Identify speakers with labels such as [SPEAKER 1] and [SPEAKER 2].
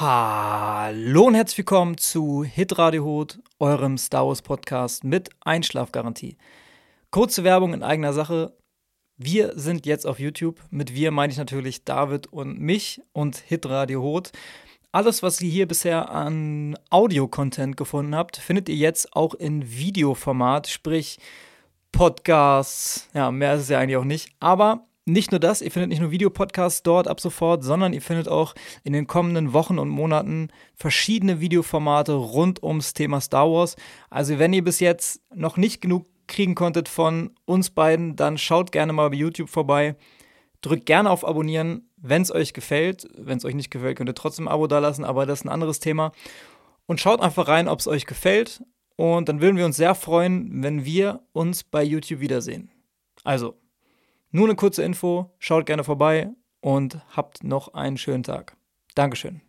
[SPEAKER 1] Hallo und herzlich willkommen zu Hitradio Hot, eurem Star Wars Podcast mit Einschlafgarantie. Kurze Werbung in eigener Sache. Wir sind jetzt auf YouTube. Mit wir meine ich natürlich David und mich und Hitradio Hot. Alles, was ihr hier bisher an Audio-Content gefunden habt, findet ihr jetzt auch in Videoformat, sprich Podcasts. Ja, mehr ist es ja eigentlich auch nicht. Aber nicht nur das, ihr findet nicht nur Videopodcasts dort ab sofort, sondern ihr findet auch in den kommenden Wochen und Monaten verschiedene Videoformate rund ums Thema Star Wars. Also wenn ihr bis jetzt noch nicht genug kriegen konntet von uns beiden, dann schaut gerne mal bei YouTube vorbei. Drückt gerne auf Abonnieren, wenn es euch gefällt. Wenn es euch nicht gefällt, könnt ihr trotzdem ein Abo dalassen, aber das ist ein anderes Thema. Und schaut einfach rein, ob es euch gefällt. Und dann würden wir uns sehr freuen, wenn wir uns bei YouTube wiedersehen. Also, nur eine kurze Info, schaut gerne vorbei und habt noch einen schönen Tag. Dankeschön.